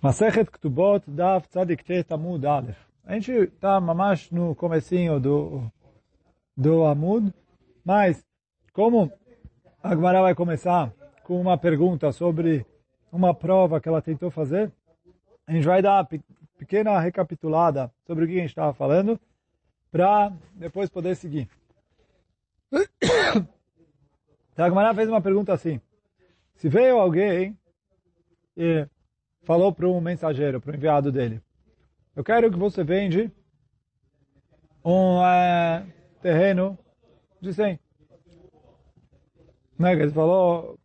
Masechet Ktubot Daf Tzadik Tet Amud Aleph. A gente está mamash no comecinho do, do Amud, mas como a Gemara vai começar com uma pergunta sobre uma prova que ela tentou fazer, a gente vai dar uma pequena recapitulada sobre o que a gente estava falando, para depois poder seguir. Então a Gemara fez uma pergunta assim, se veio alguém e falou para um mensageiro, para o enviado dele, eu quero que você vende um é, terreno de 100. Né? Ele falou,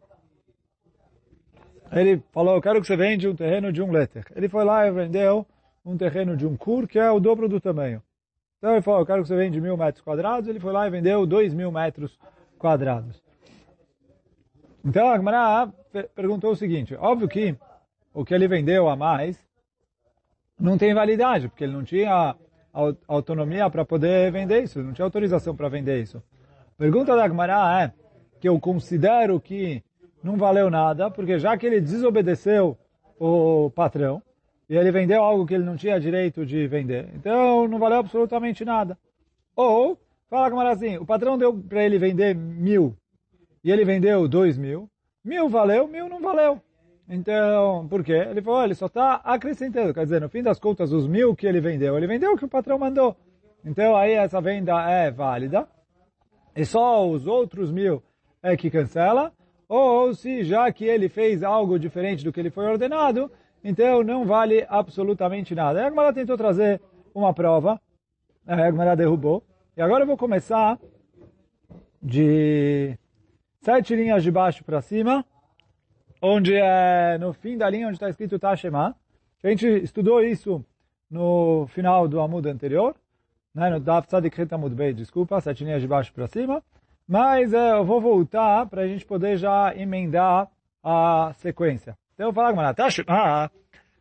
ele falou, eu quero que você vende um terreno de um letter. Ele foi lá e vendeu um terreno de um cur, que é o dobro do tamanho. Então ele falou, eu quero que você vende mil metros quadrados. Ele foi lá e vendeu dois mil metros quadrados. Então a Gemara perguntou o seguinte, óbvio que o que ele vendeu a mais não tem validade, porque ele não tinha autonomia para poder vender isso, não tinha autorização para vender isso. Pergunta da Gemara é que eu considero que não valeu nada, porque já que ele desobedeceu o patrão, e ele vendeu algo que ele não tinha direito de vender, então não valeu absolutamente nada. Ou, fala a Gemara assim, o patrão deu para ele vender mil, e ele vendeu dois mil, mil valeu, mil não valeu. Então, por quê? Ele falou, ele só está acrescentando, quer dizer, no fim das contas, os mil que ele vendeu, ele vendeu o que o patrão mandou. Então, aí essa venda é válida. E só os outros mil é que cancela. Ou se já que ele fez algo diferente do que ele foi ordenado, então não vale absolutamente nada. A Agmará tentou trazer uma prova, a Agmará derrubou. E agora eu vou começar de sete linhas de baixo para cima, onde é no fim da linha onde está escrito Tashema. A gente estudou isso no final do Amud anterior, né, no Daf Tzadik Amud Bey, desculpa, sete linhas de baixo para cima. Mas é, eu vou voltar para a gente poder já emendar a sequência. Então eu vou falar, Tashema,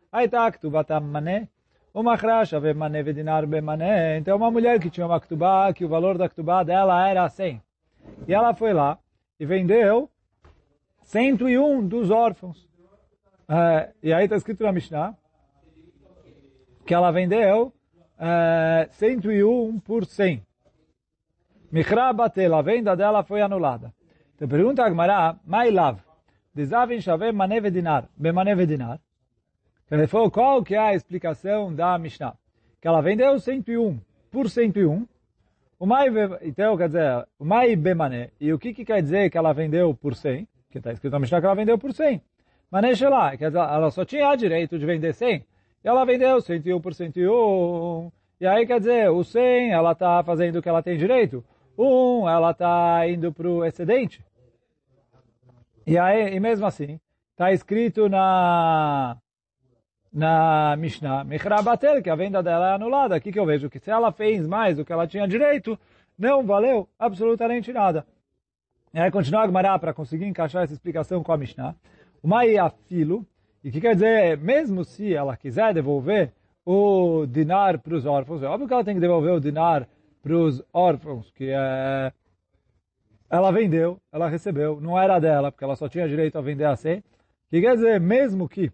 aí tá, Ktubatam Mané, uma cracha ve mané vedinar mané. Então uma mulher que tinha uma ktubá, que o valor da ktubá dela era 100. E ela foi lá, e vendeu 101 dos órfãos. É, e aí está escrito na Mishnah que ela vendeu é, 101 por 100. Michra batel, a venda dela foi anulada. Então pergunta a Gemara, Mailav, Dizavin shavem maneve dinar, bemaneve dinar. Ele falou, qual que é a explicação da Mishnah? Que ela vendeu 101 por 101, o mai, então, quer dizer, o mai bemané. E o que, que quer dizer que ela vendeu por 100? Que está escrito na Mishnah que ela vendeu por 100. Mané lá, quer dizer, ela só tinha direito de vender 100. E ela vendeu 101 por 101. E aí, quer dizer, o 100, ela está fazendo o que ela tem direito. O 1, ela está indo para o excedente. E aí, e mesmo assim, está escrito na na Mishnah, Michrabatel, que a venda dela é anulada. Aqui que eu vejo que se ela fez mais do que ela tinha direito, não valeu absolutamente nada. E aí continua a Gemara para conseguir encaixar essa explicação com a Mishnah. O Mai afilo, e que quer dizer, mesmo se ela quiser devolver o dinar para os órfãos, é óbvio que ela tem que devolver o dinar para os órfãos, que é... Ela vendeu, ela recebeu, não era dela, porque ela só tinha direito a vender assim. Que quer dizer, mesmo que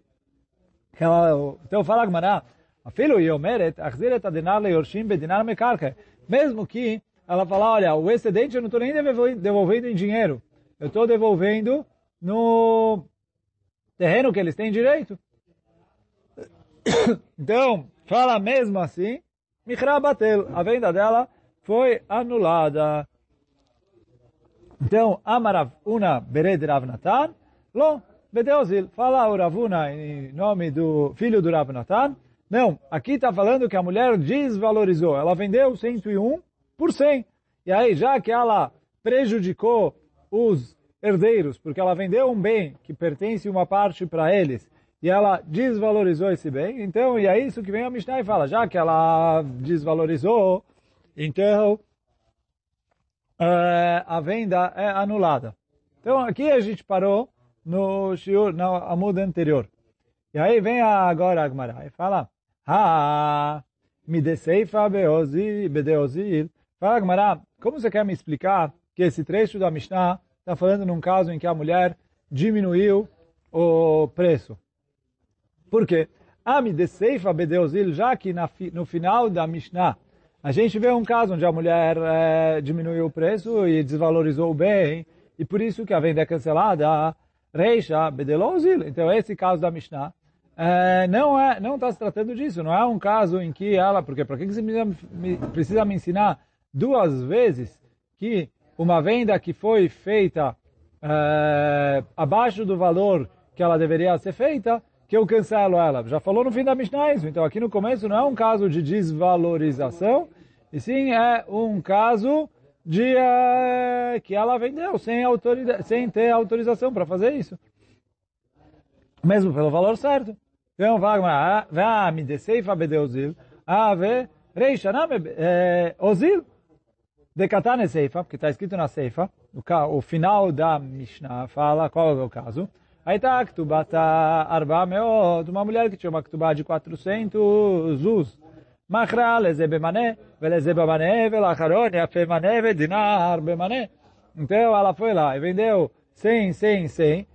então fala Gmará, Afilo Yomeret, Achziret Adenar Leyorshim Bedinar Mekarka. Mesmo que ela fala, olha, o excedente eu não estou nem devolvendo em dinheiro, eu estou devolvendo no terreno que eles têm direito. Então, fala mesmo assim, Michra Batel, a venda dela foi anulada. Então, Amarav Una Bered Rav Natan, Lo, Bedeozil, fala o Ravuna em nome do filho do Rav Natan. Não, aqui está falando que a mulher desvalorizou. Ela vendeu 101 por 100. E aí, já que ela prejudicou os herdeiros, porque ela vendeu um bem que pertence uma parte para eles, e ela desvalorizou esse bem, então, e é isso que vem a Mishnah e fala, já que ela desvalorizou, então, uh, a venda é anulada. Então, aqui a gente parou no shiur, na amuda anterior. E aí vem agora a Agmará e fala, Ha, me deseifa bedeozil. Fala Agmará, como você quer me explicar que esse trecho da Mishnah está falando num caso em que a mulher diminuiu o preço? Por quê? Ami de Seifa Bedeozil, já que no final da Mishnah, a gente vê um caso onde a mulher é, diminuiu o preço e desvalorizou o bem, e por isso que a venda é cancelada, Reisha Bedelozil. Então, esse caso da Mishnah, é, não é, não está se tratando disso, não é um caso em que ela, porque para que você precisa me ensinar duas vezes que uma venda que foi feita é, abaixo do valor que ela deveria ser feita, que eu cancelo ela. Já falou no fim da Mishnah isso. Então aqui no começo não é um caso de desvalorização, e sim é um caso de uh, que ela vendeu sem, sem ter autorização para fazer isso. Mesmo pelo valor certo. Então, vai me desceifa bedeuzil, ave reishanam ozil. Decatane Seifa, porque está escrito na Seifa, o, o final da Mishnah fala qual é o caso. Aí está a Ktubata Arba Meod, uma mulher que tinha uma Ktubá de 400 Zuz. Machra lezebemané, velezebamané, velacharone, afemané, vedinar, bemané. Então ela foi lá e vendeu 100, 100, 100.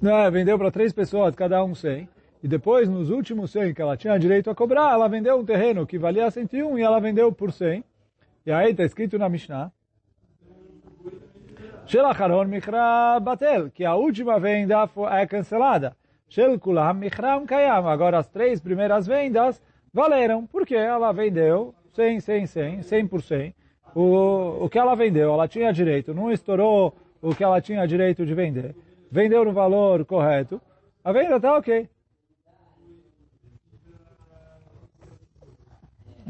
Não, vendeu para três pessoas, cada um 100. E depois, nos últimos 100 que ela tinha direito a cobrar, ela vendeu um terreno que valia 101 e ela vendeu por 100. E aí está escrito na Mishnah, Shel Acharon Michra Batel, que a última venda é cancelada. Shel Kulam Michram Kayam. Agora as três primeiras vendas valeram, porque ela vendeu 100, 100, 100, 100%. O, o que ela vendeu, ela tinha direito, não estourou o que ela tinha direito de vender. Vendeu no valor correto. A venda está ok.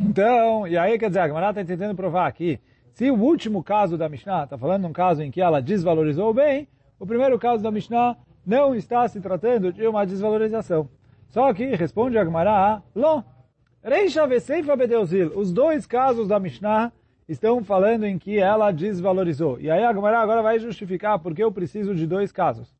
Então, e aí quer dizer, a Gamara está tentando provar aqui se o último caso da Mishnah está falando de um caso em que ela desvalorizou o bem, o primeiro caso da Mishnah não está se tratando de uma desvalorização. Só que responde a Gemara, Lo, Reisha Veseifa Bedeuzil. Os dois casos da Mishnah estão falando em que ela desvalorizou. E aí a Gemara agora vai justificar porque eu preciso de dois casos.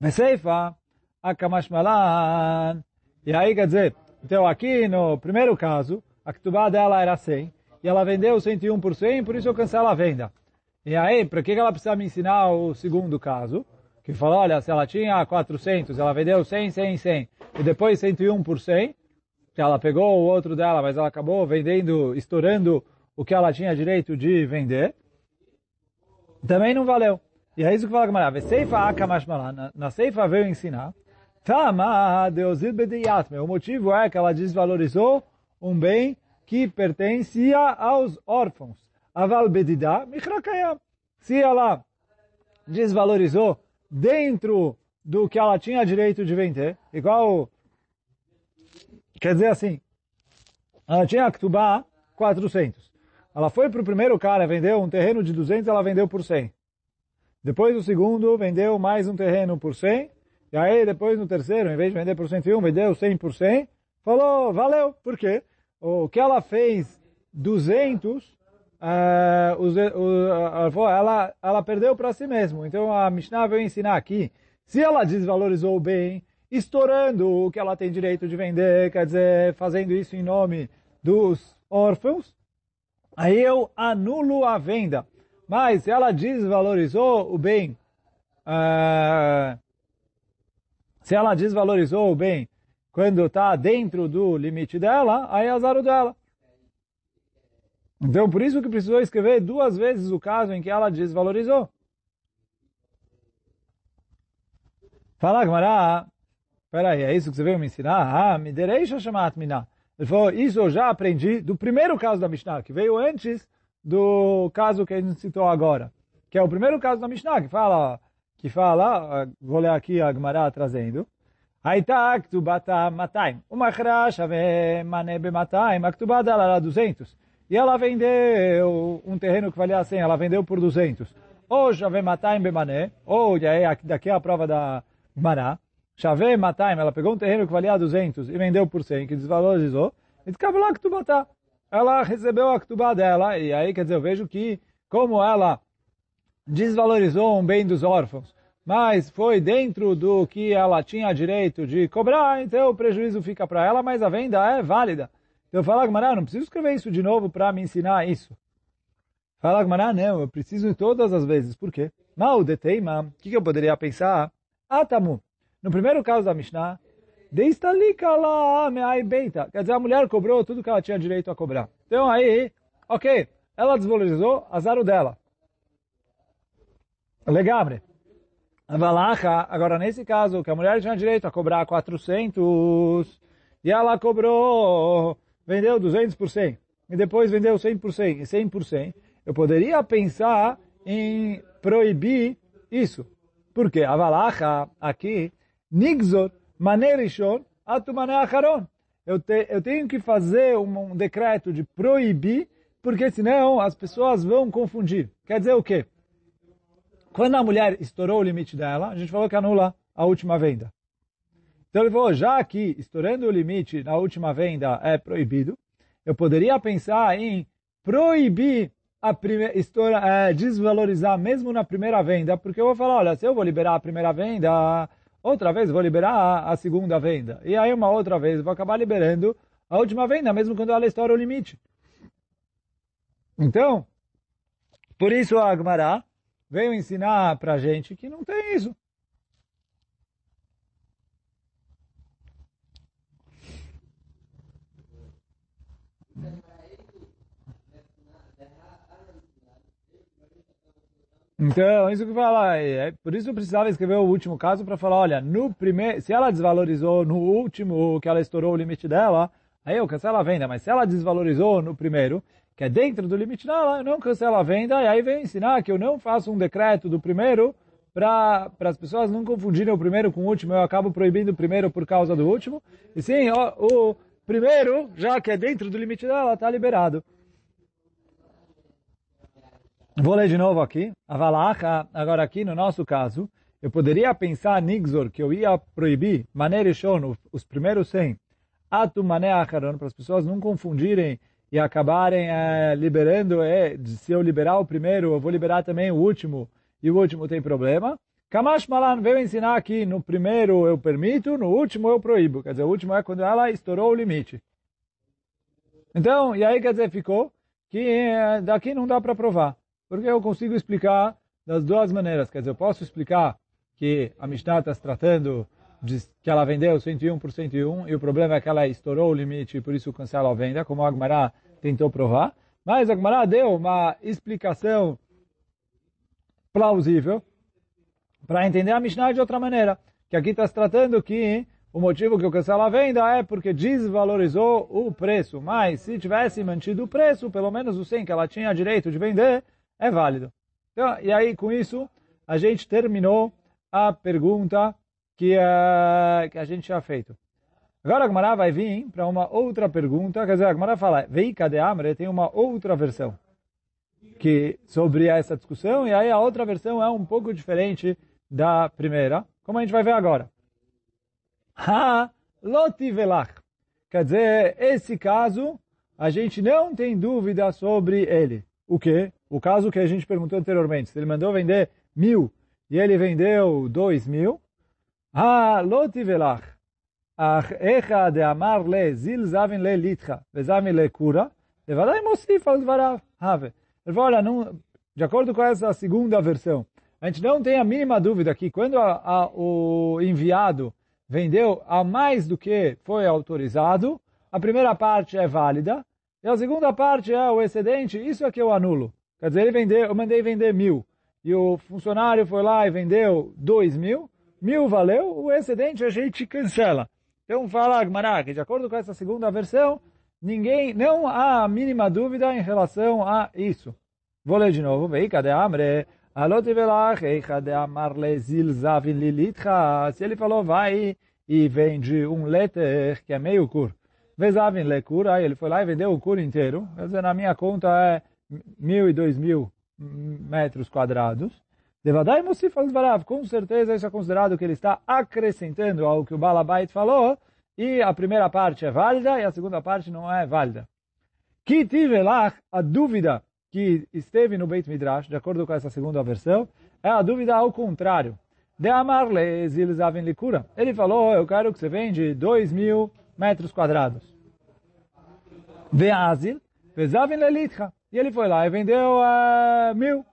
Veseifa, Akamashmalan. E aí quer dizer, então aqui no primeiro caso, a Ktubá dela era 100 e ela vendeu 101 por 100, por isso eu cancelo a venda. E aí, para que ela precisa me ensinar o segundo caso? Que falou, olha, se ela tinha 400, ela vendeu 100, 100, 100, e depois 101 por 100, que ela pegou o outro dela, mas ela acabou vendendo, estourando o que ela tinha direito de vender, também não valeu. E é isso que fala. Seifa akamashmala. Na Seifa veio ensinar. Tama bediyatme. O motivo é que ela desvalorizou um bem que pertencia aos órfãos. Aval bedida michrakayam. Se ela desvalorizou dentro do que ela tinha direito de vender, igual, quer dizer assim, ela tinha Ktubá 400. Ela foi para o primeiro cara, vendeu um terreno de 200, ela vendeu por 100. Depois o segundo, vendeu mais um terreno por 100. E aí depois no terceiro, em vez de vender por 101, vendeu 100 por 100. Falou, valeu. Por quê? o que ela fez 200, uh, uh, ela, ela perdeu para si mesmo. Então a Mishnah veio ensinar aqui, se ela desvalorizou bem, estourando o que ela tem direito de vender, quer dizer, fazendo isso em nome dos órfãos, aí eu anulo a venda. Mas se ela desvalorizou o bem, uh, se ela desvalorizou o bem quando está dentro do limite dela, aí é azar dela. Então, por isso que precisou escrever duas vezes o caso em que ela desvalorizou. Fala, Gmará, peraí, é isso que você veio me ensinar? Ah, me derecha chamat miná. Ele falou, isso eu já aprendi do primeiro caso da Mishnah, que veio antes do caso que a gente citou agora. Que é o primeiro caso da Mishnah, que fala, que fala, vou ler aqui a Gemara trazendo, Haita ktubata mataim. Uma chrasha manebe mataim. A ktubá dela era 200. E ela vendeu um terreno que valia 100. Ela vendeu por 200. Ou chave mataim bemané. Ou daqui é a prova da Mará. Chave mataim. Ela pegou um terreno que valia 200 e vendeu por 100, que desvalorizou. E descabou lá ktubata. Ela recebeu a ktubá dela. E aí, quer dizer, eu vejo que como ela desvalorizou um bem dos órfãos mas foi dentro do que ela tinha direito de cobrar, então o prejuízo fica para ela, mas a venda é válida. Então fala Gmará, não preciso escrever isso de novo para me ensinar isso. Fala Gmará, não, eu preciso todas as vezes. Por quê? Mal de teima, o que, eu poderia pensar? Atamu, No primeiro caso da Mishnah. Quer dizer, a mulher cobrou tudo que ela tinha direito a cobrar. Então aí, ok, ela desvalorizou, azar dela. Legal. Avalacha, agora nesse caso, que a mulher tinha direito a cobrar 400, e ela cobrou, vendeu 200%, e depois vendeu 100% e 100%, eu poderia pensar em proibir isso. Porque Avalacha, aqui, Nigzor, Manerishon, Atumane Acharon. Eu, te, eu tenho que fazer um, um decreto de proibir, porque senão as pessoas vão confundir. Quer dizer o quê? Quando a mulher estourou o limite dela, a gente falou que anula a última venda. Então ele falou, já que estourando o limite na última venda é proibido, eu poderia pensar em proibir a primeira, estoura, é, desvalorizar mesmo na primeira venda, porque eu vou falar, olha, se eu vou liberar a primeira venda, outra vez vou liberar a segunda venda. E aí uma outra vez vou acabar liberando a última venda, mesmo quando ela estoura o limite. Então, por isso a Agmará veio ensinar para a gente que não tem isso. Então, isso que fala, é, por isso eu precisava escrever o último caso para falar, olha, no primeiro, se ela desvalorizou no último que ela estourou o limite dela, aí eu cancelo a venda, mas se ela desvalorizou no primeiro, que é dentro do limite eu não cancelo a venda, e aí vem ensinar que eu não faço um decreto do primeiro para as pessoas não confundirem o primeiro com o último, eu acabo proibindo o primeiro por causa do último, e sim, o, o primeiro, já que é dentro do limite dela, está liberado. Vou ler de novo aqui. A Valacha, agora aqui no nosso caso, eu poderia pensar, Nixor, que eu ia proibir, maneira os primeiros 100, atu maneira para as pessoas não confundirem e acabarem é, liberando, é, se eu liberar o primeiro, eu vou liberar também o último, e o último tem problema. Kamash Malan veio ensinar que no primeiro eu permito, no último eu proíbo. Quer dizer, o último é quando ela estourou o limite. Então, e aí quer dizer, ficou que é, daqui não dá para provar. Porque eu consigo explicar das duas maneiras. Quer dizer, eu posso explicar que a Mishnah está se tratando que ela vendeu 101 por 101 e o problema é que ela estourou o limite e por isso cancela a venda, como a Agmará tentou provar, mas a Gemara deu uma explicação plausível para entender a Mishnah de outra maneira. Que aqui está se tratando que o motivo que eu cancelo a venda é porque desvalorizou o preço. Mas se tivesse mantido o preço, pelo menos o 100 que ela tinha direito de vender, é válido. Então, e aí, com isso, a gente terminou a pergunta que, uh, que a gente tinha feito. Agora a Gemara vai vir para uma outra pergunta, quer dizer, a Gemara fala, Veika de Amre tem uma outra versão que sobre essa discussão, e aí a outra versão é um pouco diferente da primeira, como a gente vai ver agora. Ha lotivelach. Quer dizer, esse caso, a gente não tem dúvida sobre ele. O quê? O caso que a gente perguntou anteriormente, se ele mandou vender mil e ele vendeu dois mil, ha lotivelach איך דאמר לזיל זבין לליטחה וזבין לקura, בוודאי מוסיף על דבריו, הווה. Ele falou, olha, não, de acordo com essa segunda versão, a gente não tem a mínima dúvida que quando a, a, o enviado vendeu a mais do que foi autorizado, a primeira parte é válida, e a segunda parte é o excedente, isso é que eu anulo. Quer dizer, ele vendeu, eu mandei vender mil, e o funcionário foi lá e vendeu dois mil, mil valeu, o excedente a gente cancela. Então fala Agmará que de acordo com essa segunda versão, ninguém, não há a mínima dúvida em relação a isso. Vou ler de novo. Veika amre, alot velach, lilitcha. Se ele falou, vai e vende um leter que é meio cur. Vezavin le cura, ele foi lá e vendeu o cur inteiro. Quer dizer, na minha conta é mil e dois mil metros quadrados. Devadai Musif al Com certeza isso é considerado que ele está acrescentando ao que o Balabait falou, e a primeira parte é válida e a segunda parte não é válida. Que tive lá a dúvida que esteve no Beit Midrash, de acordo com essa segunda versão, é a dúvida ao contrário. De Amarle Zilzavin Likura. Ele falou, eu quero que você vende dois mil metros quadrados. Veazil, Vezavin Lelitcha. E ele foi lá e vendeu uh, mil.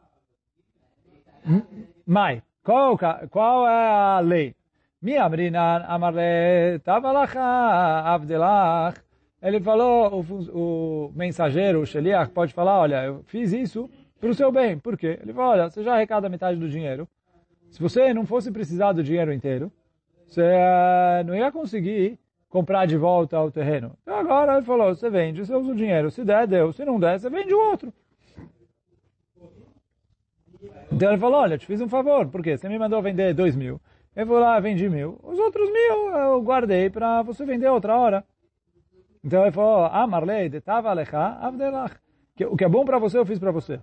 Mai, qual, qual é a lei? Mi amrinan amarle tavalacha avdelach. Ele falou, o, o mensageiro, o Sheliach, pode falar, olha, eu fiz isso para o seu bem. Por quê? Ele falou, olha, você já arrecada metade do dinheiro. Se você não fosse precisar do dinheiro inteiro, você uh, não ia conseguir comprar de volta o terreno. Então agora ele falou, você vende, você usa o dinheiro. Se der, deu. Se não der, você vende o outro. Então ele falou, olha, te fiz um favor. Por quê? Você me mandou vender dois mil. Eu vou lá, vendi mil. Os outros mil eu guardei para você vender outra hora. Então ele falou, ah, Marley, detava alecha, avdelach. O que é bom para você, eu fiz para você.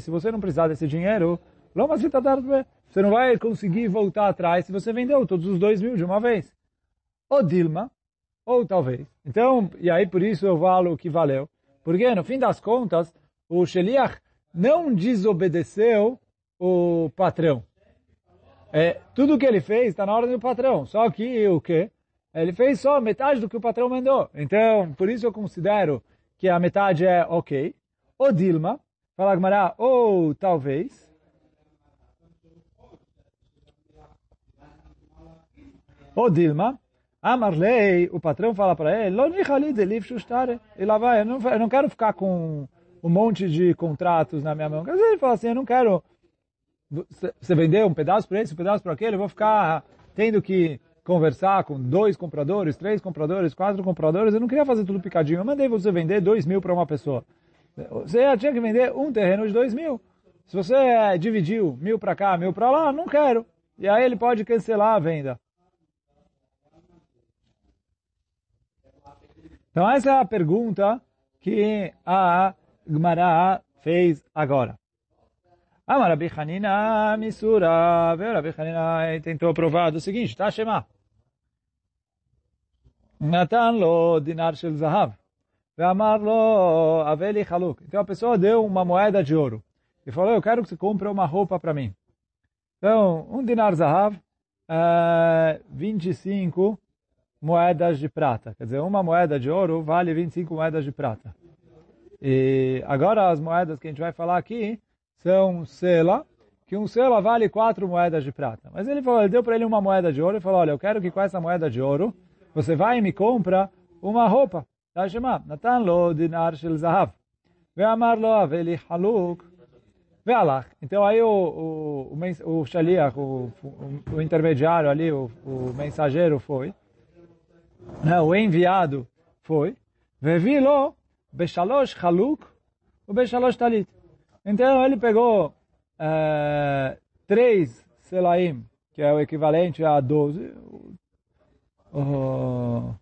Se você não precisar desse dinheiro, você não vai conseguir voltar atrás se você vendeu todos os dois mil de uma vez. Ou Dilma, ou talvez. Então, e aí por isso eu falo que valeu. Porque no fim das contas, o Sheliach não desobedeceu o patrão. É, tudo que ele fez está na ordem do patrão. Só que o quê? Ele fez só metade do que o patrão mandou. Então, por isso eu considero que a metade é ok. Ou Dilma, fala Gmará, ou talvez. Ou Dilma, Amarlei, o patrão fala para ele, e lá vai, eu não quero ficar com um monte de contratos na minha mão. Às vezes ele fala assim, eu não quero, você vendeu um pedaço para esse, um pedaço para aquele, eu vou ficar tendo que conversar com dois compradores, três compradores, quatro compradores, eu não queria fazer tudo picadinho. Eu mandei você vender dois mil para uma pessoa. Você tinha que vender um terreno de dois mil. Se você eh, dividiu mil para cá, mil para lá, não quero. E aí ele pode cancelar a venda. Então essa é a pergunta que a Gmará fez agora. Amar Rabi Hanina Misura, Rabi Hanina tentou provar do seguinte, tá, Shema? Natan lo dinar shel zahav. Ve'amar lo aveli haluk. Então a pessoa deu uma moeda de ouro. E falou, eu quero que você compre uma roupa para mim. Então, um dinar zahav, é, 25 moedas de prata. Quer dizer, uma moeda de ouro vale 25 moedas de prata. E agora as moedas que a gente vai falar aqui são sela, que um sela vale quatro moedas de prata. Mas ele falou, ele deu para ele uma moeda de ouro e falou, olha, eu quero que com essa moeda de ouro você vai e me compra uma roupa. Tá, Natan lo dinar shel zahav. Ve'amar lo aveli haluk. Ve'alach. Então aí o, o, o, o shaliach, o, o, o intermediário ali, o, o mensageiro foi né, o enviado foi, Vevilo Beshalosh Haluk, o Beshalosh Talit. Então ele pegou é, três Selaim, que é o equivalente a 12. Uh,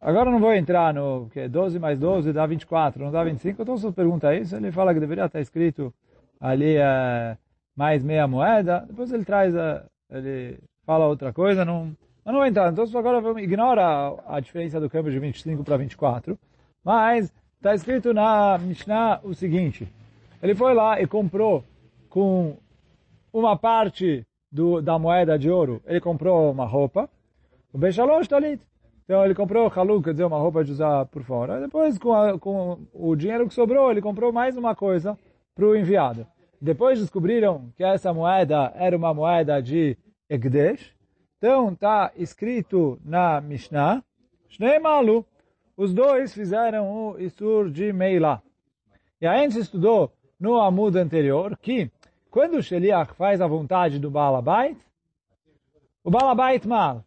agora não vou entrar no que 12 mais 12 dá 24, não dá 25. Então se pergunta isso, ele fala que deveria estar escrito ali é, mais meia moeda. Depois ele traz, a, ele fala outra coisa, não mas não vai entrar. Então agora vamos ignorar a, diferença do câmbio de 25 para 24. Mas está escrito na Mishnah o seguinte. Ele foi lá e comprou com uma parte do, da moeda de ouro, ele comprou uma roupa. O Bechalosh Talit. Então ele comprou haluk, quer dizer, uma roupa de usar por fora. Depois, com, a, com o dinheiro que sobrou, ele comprou mais uma coisa para o enviado. Depois descobriram que essa moeda era uma moeda de Egdesh, então está escrito na Mishnah, Shnei Malu, os dois fizeram o Isur de Meila. E a gente estudou no Amud anterior que, quando o Sheliach faz a vontade do Balabait, o Balabait mal.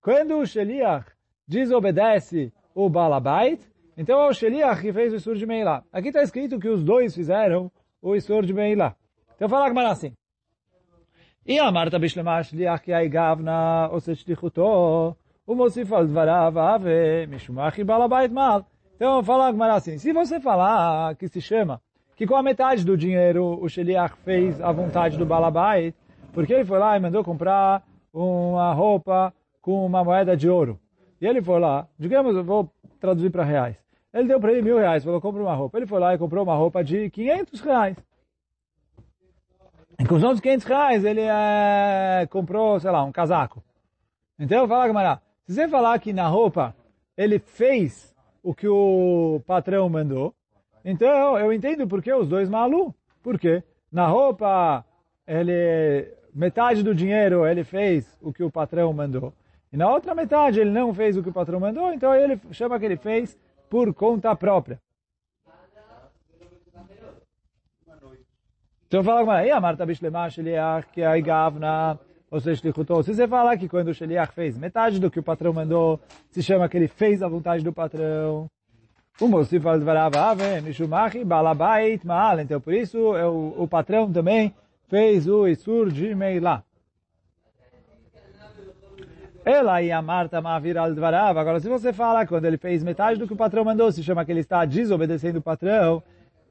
Quando o Sheliach desobedece o Balabait, então é o Sheliach que fez o Isur de Meila. Aqui está escrito que os dois fizeram o Isur de Meila. Então fala Agmará assim. E a Marta Bishlema Sheliach Yai Gavna Osechlichuto o Mosif Alvará Vave Mishumach e Balabait Mal. Então, fala agora assim, se você falar que se chama, que com a metade do dinheiro o Sheliach fez a vontade do Balabait, porque ele foi lá e mandou comprar uma roupa com uma moeda de ouro. E ele foi lá, digamos, eu vou traduzir para reais. Ele deu para ele mil reais, falou, compra uma roupa. Ele foi lá e comprou uma roupa de 500 reais. E com os outros 500 reais ele é, comprou, sei lá, um casaco. Então, fala, camarada, se você falar que na roupa ele fez o que o patrão mandou, então eu entendo por que os dois malu. Por quê? Na roupa ele metade do dinheiro ele fez o que o patrão mandou. E na outra metade ele não fez o que o patrão mandou, então ele chama que ele fez por conta própria. Então fala e a Marta Bishlema Sheliach, que é Gavna, ou seja, se você falar que quando o Sheliach fez metade do que o patrão mandou, se chama que ele fez a vontade do patrão. Balabait. Então, por isso, o, o patrão também fez o Isur de Meilá. Ela e a Marta Mavir al-Dvarava. Agora, se você fala quando ele fez metade do que o patrão mandou, se chama que ele está desobedecendo o patrão,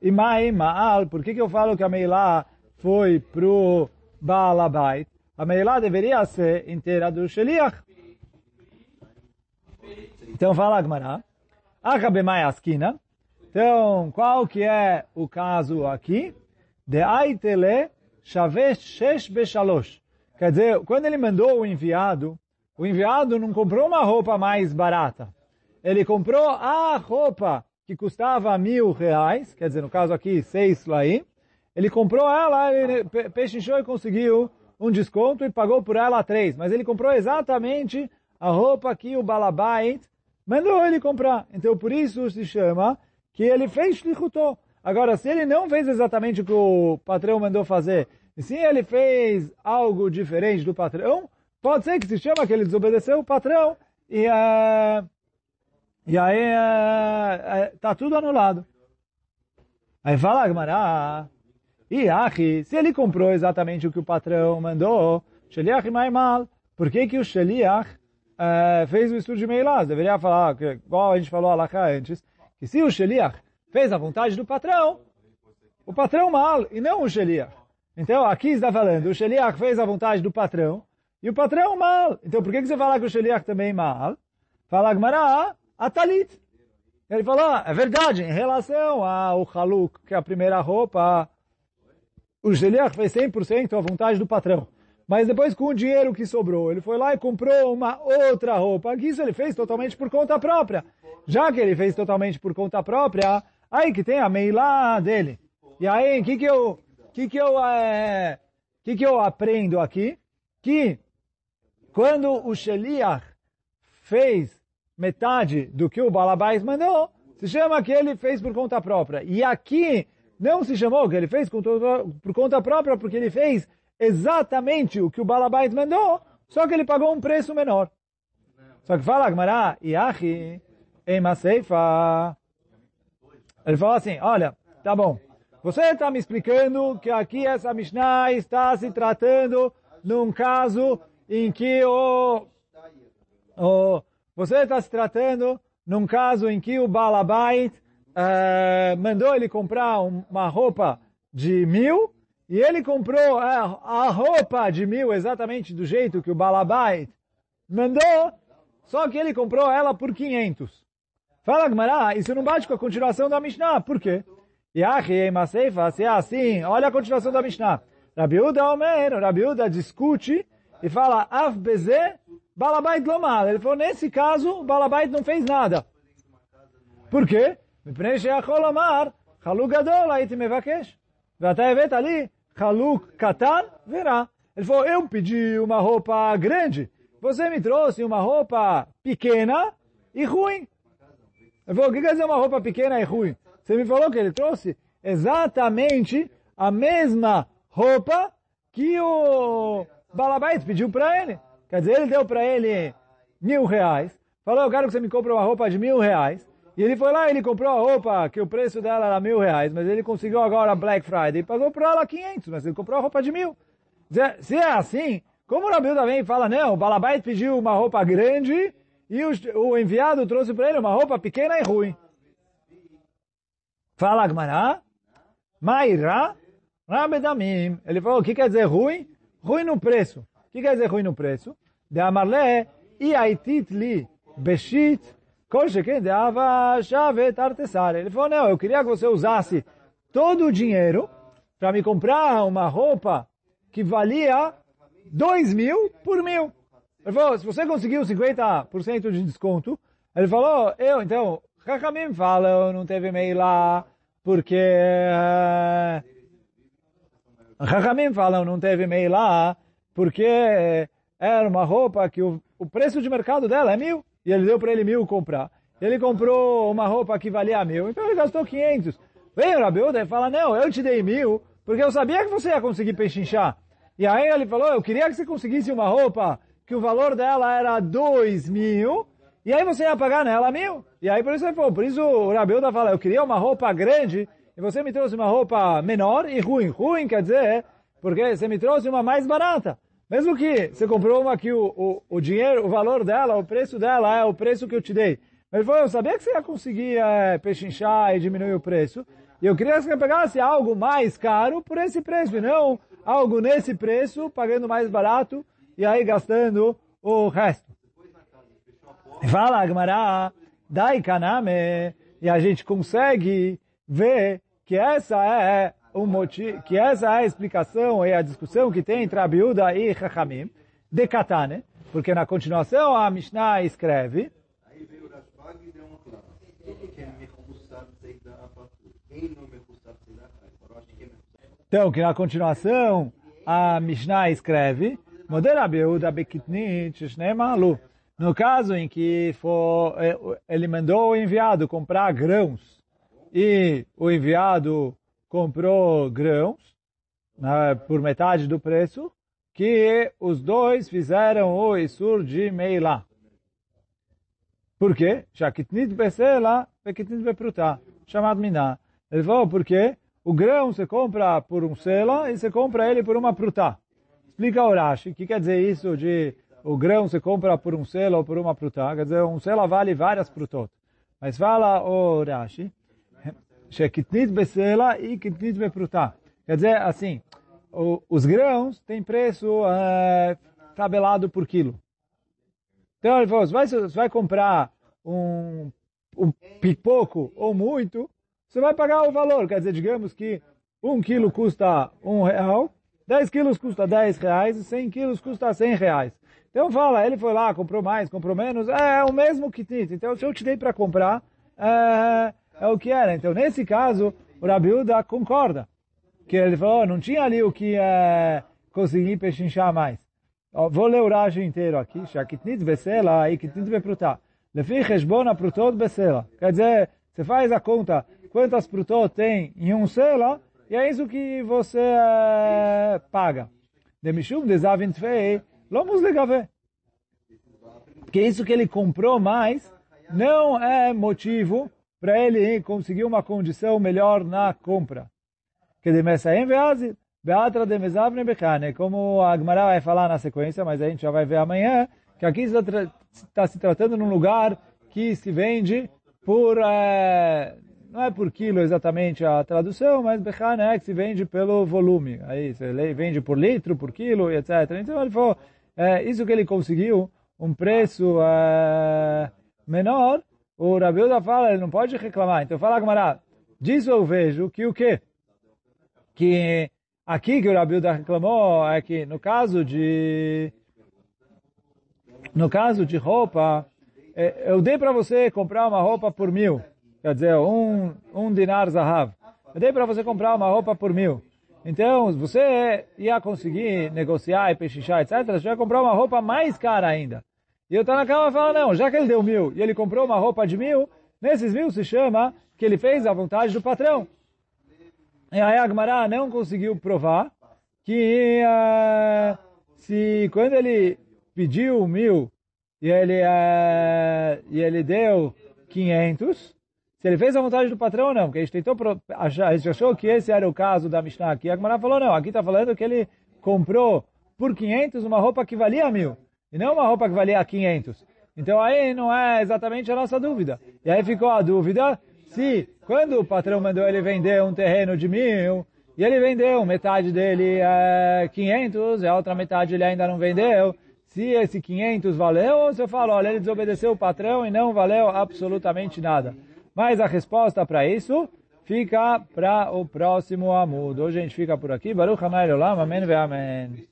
e Mai Maal, por que, que eu falo que a Meilá foi pro Baalabait? A Meilá deveria ser inteira do Sheliach. Então fala Agmará. Acabemai Askina. Então, qual que é o caso aqui? De Aitele Shavesh Shesh Beshalosh. Quer dizer, quando ele mandou o enviado, o enviado não comprou uma roupa mais barata. Ele comprou a roupa que custava mil reais, quer dizer, no caso aqui, seis laí, ele comprou ela, ele pechinchou e conseguiu um desconto e pagou por ela três. Mas ele comprou exatamente a roupa que o Balabait mandou ele comprar. Então, por isso se chama que ele fez shlichutó. Agora, se ele não fez exatamente o que o patrão mandou fazer, e se ele fez algo diferente do patrão, pode ser que se chama que ele desobedeceu o patrão e... Uh, e aí está tudo anulado. Aí fala Agmará, e Achi, se ele comprou exatamente o que o patrão mandou, Sheliach mai mal, por que que o Sheliach uh, fez o estudo de Meilás? Deveria falar, que, igual a gente falou lá antes, que se o Sheliach fez a vontade do patrão, o patrão mal, e não o Sheliach. Então, aqui está falando, o Sheliach fez a vontade do patrão, e o patrão mal. Então, por que que você fala que o Sheliach também mal? Fala Agmará, a talit. Ele falou, ah, é verdade, em relação ao haluk, que é a primeira roupa, o Sheliach fez 100% à vontade do patrão. Mas depois, com o dinheiro que sobrou, ele foi lá e comprou uma outra roupa. Isso ele fez totalmente por conta própria. Já que ele fez totalmente por conta própria, aí que tem a meilá dele. E aí, o que que eu, que que eu, é, que que eu aprendo aqui? Que quando o Sheliach fez metade do que o Balabais mandou, se chama que ele fez por conta própria. E aqui não se chamou que ele fez por conta própria, porque ele fez exatamente o que o Balabais mandou, só que ele pagou um preço menor. Só que fala Agmará, Iachi, Emaseifa. Ele fala assim, olha, tá bom, você está me explicando que aqui essa Mishnah está se tratando num caso em que o, o você está se tratando num caso em que o Balabait uh, mandou ele comprar uma roupa de mil e ele comprou a, a roupa de mil exatamente do jeito que o Balabait mandou, só que ele comprou ela por 500. Fala Gmará, isso não bate com a continuação da Mishnah. Por quê? Yahi Maseifa, se é assim, olha a continuação da Mishnah. Rabiuda Omer, Rabiuda discute e fala, Af Bezeh Balabait Lomar. Ele falou, nesse caso, o Balabait não fez nada. Por quê? מפני שיכול לומר, חלוק גדול הייתי מבקש. ואתה הבאת לי חלוק קטן ורע. Ele falou, eu pedi uma roupa grande, você me trouxe uma roupa pequena e ruim. Ele falou, o que quer dizer uma roupa pequena e ruim? Você me falou que ele trouxe exatamente a mesma roupa que o Balabait pediu para ele. Quer dizer, ele deu para ele mil reais, falou, eu quero que você me compre uma roupa de mil reais, e ele foi lá e ele comprou a roupa, que o preço dela era mil reais, mas ele conseguiu agora Black Friday, e pagou por ela 500, mas ele comprou a roupa de mil. Se é assim, como o Rabilda vem e fala, não, o Balabait pediu uma roupa grande, e o, enviado trouxe para ele uma roupa pequena e ruim. Fala Agmará, Maira, Rabedamim. Ele falou, o que quer dizer ruim? Ruim no preço. O que quer dizer ruim no preço? De amarle, e aitit li beshit, Ele falou, não, eu queria que você usasse todo o dinheiro para me comprar uma roupa que valia dois mil por mil. Ele falou, se você conseguiu 50% de desconto, ele falou, eu, então, Hakamim fala, não teve e-mail lá, porque... Hakamim falam, não teve e-mail lá, porque era uma roupa que o, o preço de mercado dela é mil, e ele deu para ele mil comprar. Ele comprou uma roupa que valia mil, então ele gastou 500. Vem o Rabiuda e fala, não, eu te dei mil, porque eu sabia que você ia conseguir pechinchar. E aí ele falou, eu queria que você conseguisse uma roupa que o valor dela era dois mil, e aí você ia pagar nela mil. E aí por isso ele falou, por isso o Rabiuda fala, eu queria uma roupa grande, e você me trouxe uma roupa menor e ruim. Ruim quer dizer, porque você me trouxe uma mais barata. Mesmo que você comprou uma que o, o, o dinheiro, o valor dela, o preço dela é o preço que eu te dei. Falou, eu sabia que você ia conseguir é, pechinchar e diminuir o preço. E eu queria que você pegasse algo mais caro por esse preço, e não algo nesse preço, pagando mais barato, e aí gastando o resto. Fala, Agmará, dai kaname, e a gente consegue ver que essa é o motivo, que essa é a explicação e a discussão que tem entre Abiúda e Chachamim, de Katane, porque na continuação a Mishnah escreve, então, que na continuação a Mishnah escreve, Modera Beuda Bekitnit Shnemalu. No caso em que for, eh, ele mandou o enviado comprar grãos e o enviado comprou grãos né, por metade do preço, que os dois fizeram o Isur de Meilá. Por quê? Shakitnit Besela, Bekitnit Bepruta, chamado Miná. Ele falou, porque o grão você compra por um sela e você compra ele por uma prutá. Explica o Rashi, o que quer dizer isso de o grão você compra por um sela ou por uma prutá? Quer dizer, um sela vale várias prutot. Mas fala Rashi, Shekitnit besela e kitnit bepruta. Quer dizer, assim, o, os grãos têm preço é, tabelado por quilo. Então ele falou, vai, você vai comprar um, um pipoco ou muito, você vai pagar o valor. Quer dizer, digamos que um quilo custa um real, 10 quilos custa 10 reais e 100 quilos custa 100 reais. Então fala, ele foi lá, comprou mais, comprou menos, é o mesmo que tinha. Então se eu te dei para comprar, é, é o que era. Então, nesse caso, o Rabiuda concorda. Que ele falou, não tinha ali o que é, conseguir pechinchar mais. Vou ler o Rashi inteiro aqui. Shakitnit besela e kitnit bepruta. Lefi cheshbona prutot besela. Quer dizer, você faz a conta quantas prutot tem em um sela e é isso que você é, paga. Demishum desavint fei, lomos legave. Que isso que ele comprou mais não é motivo para ele conseguir uma condição melhor na compra. Que Bechane, como a Agmará vai falar na sequência, mas a gente já vai ver amanhã, que aqui está se tratando num lugar que se vende por, é, não é por quilo exatamente a tradução, mas Bechane é que se vende pelo volume. Aí você vende por litro, por quilo, etc. Então ele falou, é, isso que ele conseguiu, um preço é, menor, o Rabiuda fala, ele não pode reclamar. Então fala, Gamara, disso eu vejo que o quê? Que aqui que o Rabiuda reclamou é que no caso de no caso de roupa, é, eu dei para você comprar uma roupa por mil, quer dizer, um, um dinar zahav. Eu dei para você comprar uma roupa por mil. Então, você ia conseguir negociar e pechinchar, etc., você vai comprar uma roupa mais cara ainda. E o Tanakama fala, não, já que ele deu mil e ele comprou uma roupa de mil, nesses mil se chama que ele fez a vontade do patrão. E aí Agmará não conseguiu provar que uh, se quando ele pediu mil e ele, uh, e ele deu 500, se ele fez a vontade do patrão ou não, porque a gente tentou achar, a gente achou que esse era o caso da Mishnah aqui, a Agmará falou, não, aqui está falando que ele comprou por 500 uma roupa que valia mil. E não uma roupa que valia 500. Então aí não é exatamente a nossa dúvida. E aí ficou a dúvida se, quando o patrão mandou ele vender um terreno de mil, e ele vendeu metade dele é 500, e a outra metade ele ainda não vendeu, se esse 500 valeu, ou se eu falo, olha, ele desobedeceu o patrão e não valeu absolutamente nada. Mas a resposta para isso fica para o próximo amudo. Hoje a gente fica por aqui. Baruch Hanai Olam. Amém ve Amém.